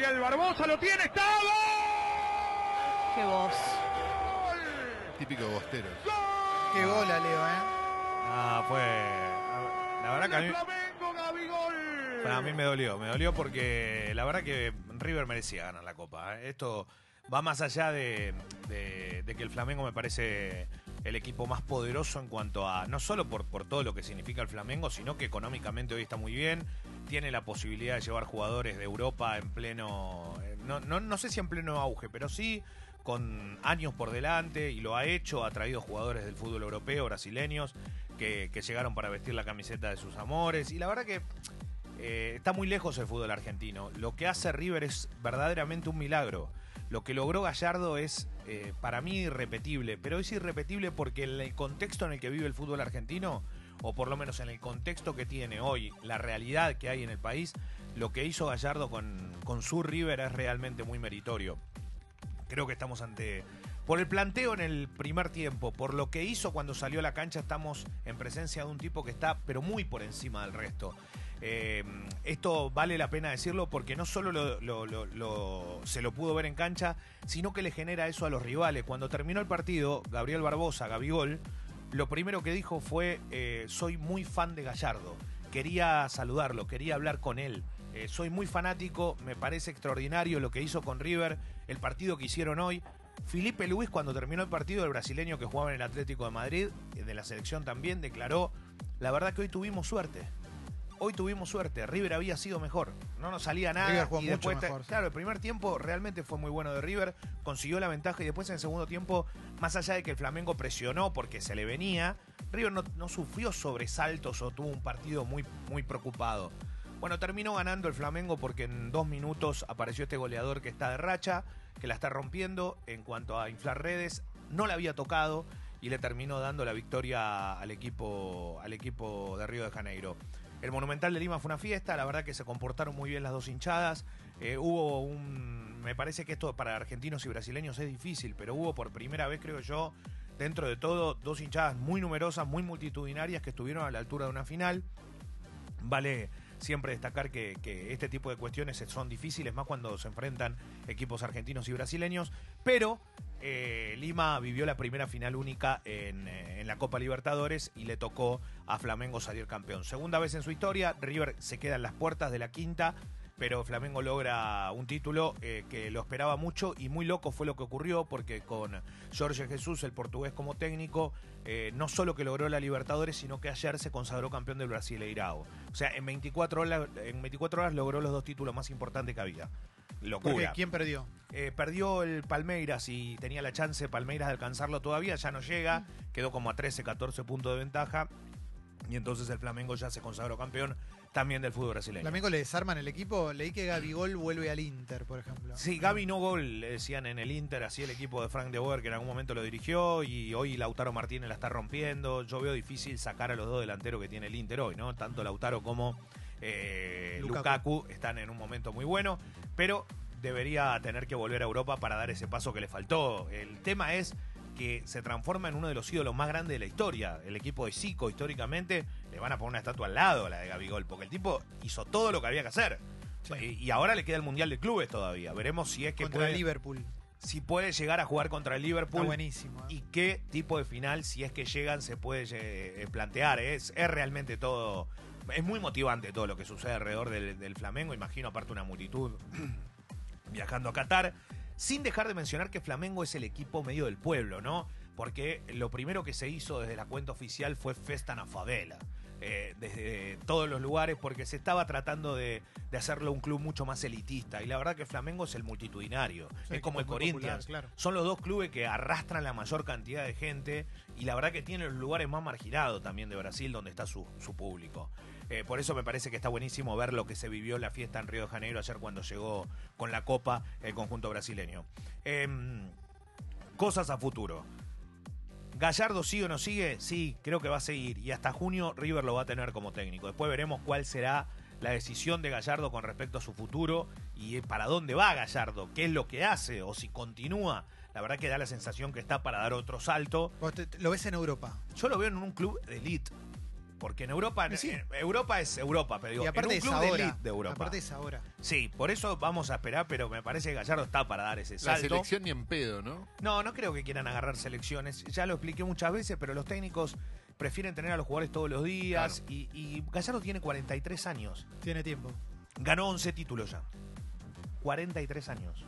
Gabriel Barbosa, lo tiene, está. ¡Gol! Qué voz. Típico bostero. Qué gola, Leo, ¿eh? Ah, fue. La verdad que a mí, Flamengo, Gabigol. a mí me dolió. Me dolió porque la verdad que River merecía ganar la Copa. ¿eh? Esto va más allá de, de- de que el Flamengo me parece el equipo más poderoso en cuanto a. No solo por, todo lo que significa el Flamengo, sino que económicamente hoy está muy bien. Tiene la posibilidad de llevar jugadores de Europa en pleno. eh, No, no, no sé si en pleno auge, pero sí con años por delante y lo ha hecho, ha traído jugadores del fútbol europeo, brasileños, que, que llegaron para vestir la camiseta de sus amores. Y la verdad que eh, está muy lejos el fútbol argentino. Lo que hace River es verdaderamente un milagro. Lo que logró Gallardo es, eh, para mí, irrepetible. Pero es irrepetible porque en el contexto en el que vive el fútbol argentino, o por lo menos en el contexto que tiene hoy, la realidad que hay en el país, lo que hizo Gallardo con, con su River es realmente muy meritorio. Creo que estamos ante... Por el planteo en el primer tiempo, por lo que hizo cuando salió a la cancha, estamos en presencia de un tipo que está, pero muy por encima del resto. Eh, esto vale la pena decirlo porque no solo lo- lo- lo- lo- se lo pudo ver en cancha, sino que le genera eso a los rivales. Cuando terminó el partido, Gabriel Barbosa, Gabigol, lo primero que dijo fue, eh, soy muy fan de Gallardo. Quería saludarlo, quería hablar con él. Eh, soy muy fanático, me parece extraordinario lo que hizo con River, el partido que hicieron hoy. Felipe Luis, cuando terminó el partido, el brasileño que jugaba en el Atlético de Madrid, de la selección también, declaró, la verdad que hoy tuvimos suerte. Hoy tuvimos suerte, River había sido mejor, no nos salía nada. River jugó y mucho después mejor. Claro, el primer tiempo realmente fue muy bueno de River, consiguió la ventaja y después en el segundo tiempo, más allá de que el Flamengo presionó porque se le venía, River no, no sufrió sobresaltos o tuvo un partido muy, muy preocupado. Bueno, terminó ganando el Flamengo porque en dos minutos apareció este goleador que está de racha, que la está rompiendo en cuanto a inflar redes, no la había tocado y le terminó dando la victoria al equipo, al equipo de Río de Janeiro. El Monumental de Lima fue una fiesta, la verdad que se comportaron muy bien las dos hinchadas. Eh, hubo un. Me parece que esto para argentinos y brasileños es difícil, pero hubo por primera vez, creo yo, dentro de todo, dos hinchadas muy numerosas, muy multitudinarias que estuvieron a la altura de una final. Vale siempre destacar que, este tipo de cuestiones son difíciles, más cuando se enfrentan equipos argentinos y brasileños, pero eh, Lima vivió la primera final única en, eh, en la Copa Libertadores y le tocó a Flamengo salir campeón. Segunda vez en su historia, River se queda en las puertas de la quinta, pero Flamengo logra un título eh, que lo esperaba mucho y muy loco fue lo que ocurrió porque con Jorge Jesús, el portugués como técnico, eh, no solo que logró la Libertadores, sino que ayer se consagró campeón del Brasileirao. O sea, en 24 horas, en 24 horas logró los dos títulos más importantes que había. Porque Locura. ¿quién perdió? Eh, perdió el Palmeiras y tenía la chance Palmeiras de alcanzarlo todavía, ya no llega, quedó como a 13, 14 puntos de ventaja. Y entonces el Flamengo ya se consagró campeón también del fútbol brasileño. Flamengo le desarman el equipo. Leí que Gabigol vuelve al Inter, por ejemplo. Sí, Gaby no gol, le decían en el Inter, así el equipo de Frank de Boer, que en algún momento lo dirigió, y hoy Lautaro Martínez la está rompiendo. Yo veo difícil sacar a los dos delanteros que tiene el Inter hoy, ¿no? Tanto Lautaro como eh, Lukaku. Lukaku. están en un momento muy bueno, pero debería tener que volver a Europa para dar ese paso que le faltó. El tema es que se transforma en uno de los ídolos más grandes de la historia. El equipo de Zico, históricamente, le van a poner una estatua al lado a la de Gabigol, porque el tipo hizo todo lo que había que hacer. Sí. Y y ahora le queda el Mundial de Clubes todavía. Veremos si es que Contra puede, Liverpool. si puede llegar a jugar contra el Liverpool. Está buenísimo. ¿eh? Y qué tipo de final, si es que llegan, se puede eh, plantear. Es, es realmente todo. Es muy motivante todo lo que sucede alrededor del, del Flamengo. Imagino, aparte, una multitud viajando a Qatar. Sin dejar de mencionar que Flamengo es el equipo medio del pueblo, ¿no? Porque lo primero que se hizo desde la cuenta oficial fue Festa na Favela. eh, desde todos los lugares, porque se estaba tratando de, de hacerlo un club mucho más elitista. Y la verdad que Flamengo es el multitudinario. Sí, es como el popular, Corinthians. claro. Son los dos clubes que arrastran la mayor cantidad de gente y la verdad que tienen los lugares más marginados también de Brasil donde está su, su público. Eh, por eso me parece que está buenísimo ver lo que se vivió la fiesta en Río de Janeiro ayer cuando llegó con la copa el conjunto brasileño. Em, cosas a futuro. Gallardo sigue o no sigue, sí, creo que va a seguir. Y hasta junio River lo va a tener como técnico. Después veremos cuál será la decisión de Gallardo con respecto a su futuro y para dónde va Gallardo, qué es lo que hace o si continúa. La verdad que da la sensación que está para dar otro salto. Lo ves en Europa. Yo lo veo en un club de elite. Porque en Europa, Sí. en Europa es Europa, pero digo, y aparte en es un club de ahora. elite de Europa. Aparte es ahora. Sí, por eso vamos a esperar, pero me parece que Gallardo está para dar ese La salto. selección ni en pedo, ¿no? No, no creo que quieran agarrar selecciones. Ya lo expliqué muchas veces, pero los técnicos prefieren tener a los jugadores todos los días. Y, y Gallardo tiene 43 años. Tiene tiempo. Ganó 11 títulos ya. 43 años.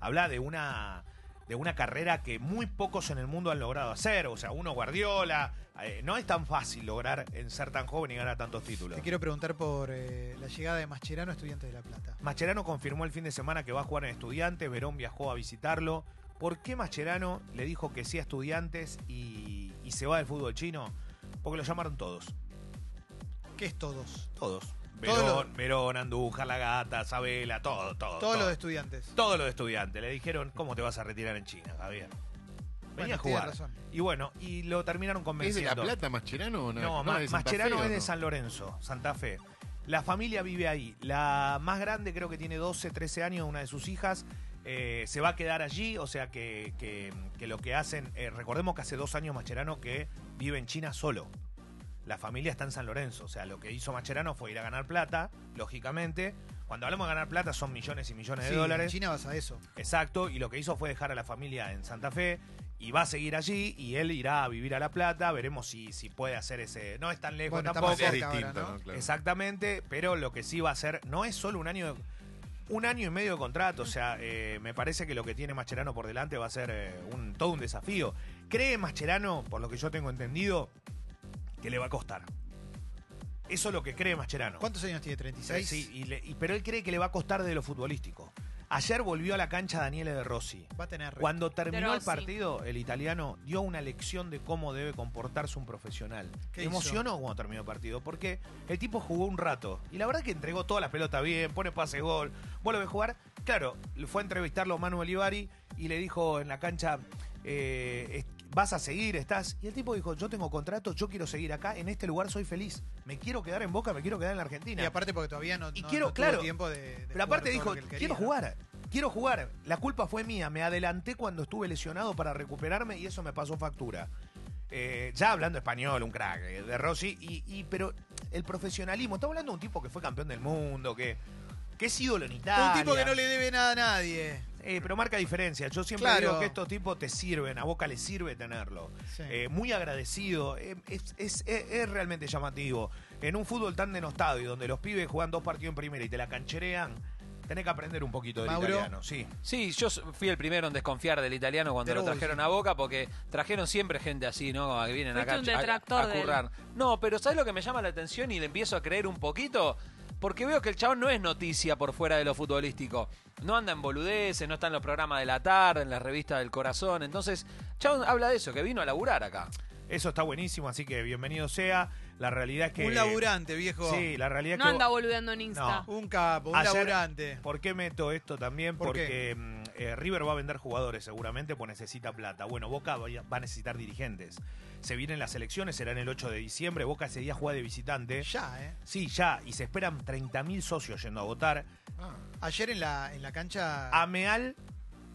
Habla de una de una carrera que muy pocos en el mundo han logrado hacer. O sea, uno Guardiola. eh, no es tan fácil lograr en ser tan joven y ganar tantos títulos. Te quiero preguntar por eh, la llegada de Mascherano, estudiante de La Plata. Mascherano confirmó el fin de semana que va a jugar en Estudiantes. Verón viajó a visitarlo. ¿Por qué Mascherano le dijo que sí a Estudiantes y, y se va del fútbol chino? Porque lo llamaron todos. ¿Qué es todos? Todos. Verón, Verón, Andújar, La Gata, Sabela, todo, todo. Todos todo. los estudiantes. Todo lo de estudiantes. Le dijeron, ¿cómo te vas a retirar en China, Javier? Venía Bueno, a jugar. razón. Y bueno, y lo terminaron ¿Es de convenciendo. La Plata Mascherano o no? No, ¿No Ma- de Mascherano Fe es de? San Lorenzo, Santa Fe. La familia vive ahí. La más grande creo que tiene 12, 13 años, una de sus hijas. eh, se va a quedar allí, o sea que, que- que lo que hacen, eh, recordemos que hace dos años Mascherano que vive en China solo. La familia está en San Lorenzo, o sea, lo que hizo Mascherano fue ir a ganar plata, lógicamente. Cuando hablamos de ganar plata son millones y millones de Sí, dólares. En China vas a eso. Exacto, y lo que hizo fue dejar a la familia en Santa Fe y va a seguir allí y él irá a vivir a La Plata, veremos si, si puede hacer ese... No es tan lejos Bueno, tampoco. Es distinto, ahora, ¿no? ¿no? Claro. Exactamente, pero lo que sí va a hacer no es solo un año de- un año y medio de contrato, o sea, eh, me parece que lo que tiene Mascherano por delante va a ser eh, un, todo un desafío. ¿Cree Mascherano, por lo que yo tengo entendido, que le va a costar? Eso es lo que cree Mascherano. ¿Cuántos años tiene? ¿36? Sí, y le- y- pero él cree que le va a costar de lo futbolístico. Ayer volvió a la cancha Daniele De Rossi. Va a tener. Cuando terminó el partido, el italiano dio una lección de cómo debe comportarse un profesional. ¿Qué hizo? emocionó cuando terminó el partido, porque el tipo jugó un rato. Y la verdad que entregó toda la pelota bien, pone pase gol, vuelve a jugar. Claro, le fue a entrevistarlo Manuel Ibarri y le dijo en la cancha, eh, vas a seguir, estás. Y el tipo dijo, yo tengo contrato, yo quiero seguir acá, en este lugar soy feliz. Me quiero quedar en Boca, me quiero quedar en la Argentina. Y aparte porque todavía no, Y no- quiero- no tuvo claro, tiempo de, de Pero aparte dijo, que quería, quiero ¿no? jugar, quiero jugar. La culpa fue mía, me adelanté cuando estuve lesionado para recuperarme y eso me pasó factura. Eh, ya hablando español, un crack eh, de Rossi, y, y- pero el profesionalismo, estamos hablando de un tipo que fue campeón del mundo, que, que es ídolo en Italia. Un tipo que no le debe nada a nadie. Eh, pero marca diferencia. Yo siempre Claro. digo que estos tipos te sirven, a Boca le sirve tenerlo. Sí. Eh, muy agradecido, eh, es, es- es- es realmente llamativo. En un fútbol tan denostado y donde los pibes juegan dos partidos en primera y te la cancherean, tenés que aprender un poquito del Mauro. italiano. Sí. Sí, yo fui el primero en desconfiar del italiano cuando Pero lo trajeron uy. a Boca porque trajeron siempre gente así, ¿no? Que vienen acá un a- a, currar. No, pero ¿sabes lo que me llama la atención y le empiezo a creer un poquito? Porque veo que el chabón no es noticia por fuera de lo futbolístico. No anda en boludeces, no está en los programas de la tarde, en las revistas del corazón. Entonces, chabón habla de eso, que vino a laburar acá. Eso está buenísimo, así que bienvenido sea. La realidad es que. Un laburante, viejo. Sí, la realidad No es que. anda boludeando en Insta. No. Un capo, un Ayer- laburante. ¿Por qué meto esto también? ¿Por Porque mm, eh, River va a vender jugadores seguramente, pues necesita plata. Bueno, Boca va a necesitar dirigentes. Se vienen las elecciones, serán el 8 de diciembre. Boca ese día juega de visitante. Ya, ¿eh? Sí, ya. Y se esperan 30.000 socios yendo a votar. Ah, Ayer en la, en la cancha. Ameal,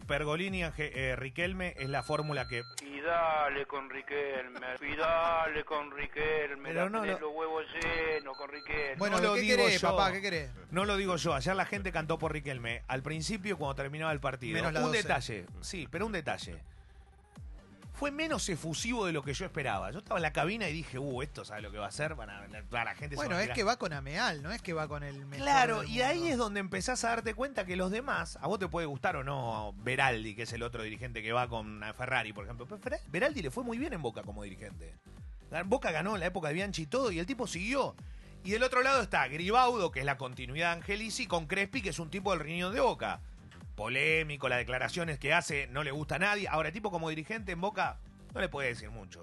Pergolini, eh, Riquelme es la fórmula que. Y dale con Riquelme, y dale con Riquelme, Pero la no, tenés no. los huevos llenos con Riquelme. bueno, no lo ¿qué digo querés, yo. papá? ¿Qué querés? No lo digo yo, ayer la gente cantó por Riquelme. Al principio, cuando terminaba el partido. Menos la un 12. detalle, sí, pero un detalle. Fue menos efusivo de lo que yo esperaba. Yo estaba en la cabina y dije, uh, esto sabe lo que va a hacer. Van a, toda la gente se Bueno, va a es que va con Ameal, no es que va con el mejor Claro, y ahí es donde empezás a darte cuenta que los demás, a vos te puede gustar o no Beraldi, que es el otro dirigente que va con Ferrari, por ejemplo. Pero Beraldi le fue muy bien en Boca como dirigente. Boca ganó en la época de Bianchi y todo, y el tipo siguió. Y del otro lado está Gribaudo, que es la continuidad de Angelici, con Crespi, que es un tipo del riñón de Boca. Polémico, las declaraciones que hace no le gusta a nadie. Ahora, tipo como dirigente en Boca no le puede decir mucho.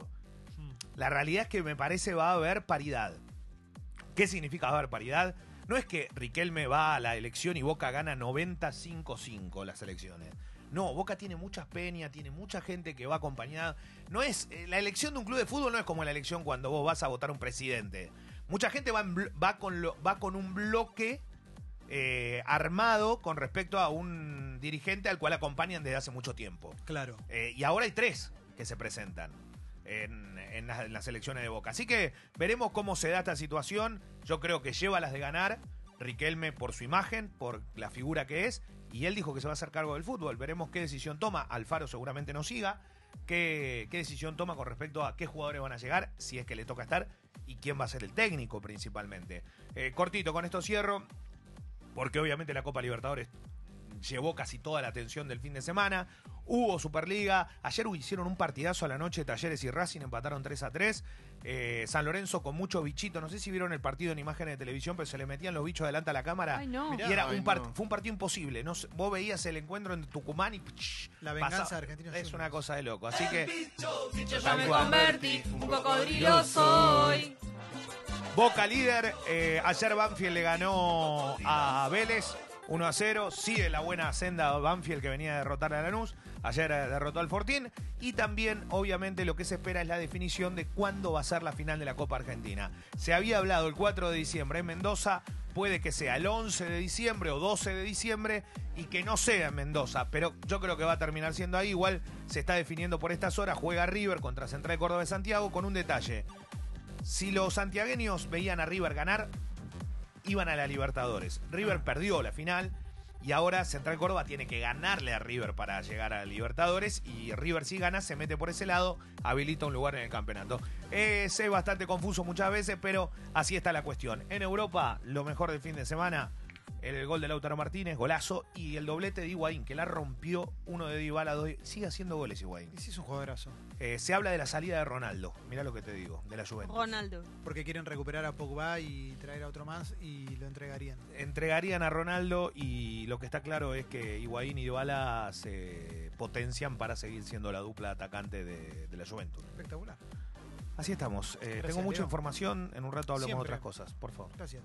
La realidad es que me parece va a haber paridad. ¿Qué significa va a haber paridad? No es que Riquelme va a la elección y Boca gana 95-5 las elecciones. No, Boca tiene muchas peñas, tiene mucha gente que va acompañada. No es eh, la elección de un club de fútbol no es como la elección cuando vos vas a votar un presidente. Mucha gente va, va con lo- va con un bloque eh, armado con respecto a un dirigente al cual acompañan desde hace mucho tiempo. Claro. Eh, y ahora hay tres que se presentan. en, en las, en las elecciones de Boca. Así que veremos cómo se da esta situación. Yo creo que lleva las de ganar. Riquelme por su imagen, por la figura que es, y él dijo que se va a hacer cargo del fútbol. Veremos qué decisión toma. Alfaro seguramente no siga. Qué, qué decisión toma con respecto a qué jugadores van a llegar, si es que le toca estar, y quién va a ser el técnico principalmente. Eh, cortito, con esto cierro, porque obviamente la Copa Libertadores llevó casi toda la atención del fin de semana. Hubo Superliga. Ayer hicieron un partidazo a la noche. Talleres y Racing empataron 3 a 3. Eh, San Lorenzo con mucho bichito. No sé si vieron el partido en imágenes de televisión, pero se le metían los bichos adelante a la cámara. Ay, no. Mirá. Y era Ay, un no. fue un partido imposible. No, sé, vos veías el encuentro en Tucumán y psh, La venganza pasaba. de Argentinos Es una cosa de loco. Así que Yo ya Tal me convertí, un cocodrilo soy. Boca líder. eh, ayer Banfield le ganó a Vélez 1 a 0. Sigue la buena senda Banfield que venía a derrotar a Lanús. Ayer eh, derrotó al Fortín. Y también, obviamente, lo que se espera es la definición de cuándo va a ser la final de la Copa Argentina. Se había hablado el 4 de diciembre en Mendoza. Puede que sea el 11 de diciembre o 12 de diciembre y que no sea en Mendoza. Pero yo creo que va a terminar siendo ahí. Igual se está definiendo por estas horas. Juega River contra Central Córdoba de Santiago con un detalle. Si los santiagueños veían a River ganar, iban a la Libertadores. River perdió la final y ahora Central Córdoba tiene que ganarle a River para llegar a Libertadores y River si gana se mete por ese lado, habilita un lugar en el campeonato. Es eh, bastante confuso muchas veces, pero así está la cuestión. En Europa, lo mejor del fin de semana, el gol de Lautaro Martínez, golazo, y el doblete de Higuaín, que la rompió uno de Dybala, sigue haciendo goles Higuaín. Y sí es un jugadorazo. Eh, se habla de la salida de Ronaldo, mirá lo que te digo, de la Juventus. Ronaldo. Porque quieren recuperar a Pogba y traer a otro más y lo entregarían. entregarían a Ronaldo y lo que está claro es que Higuaín y Dybala se potencian para seguir siendo la dupla atacante de, de la Juventus. Espectacular. Así estamos. Eh, Gracias, tengo mucha Leo. información. En un rato hablamos de otras cosas. Por favor. Gracias.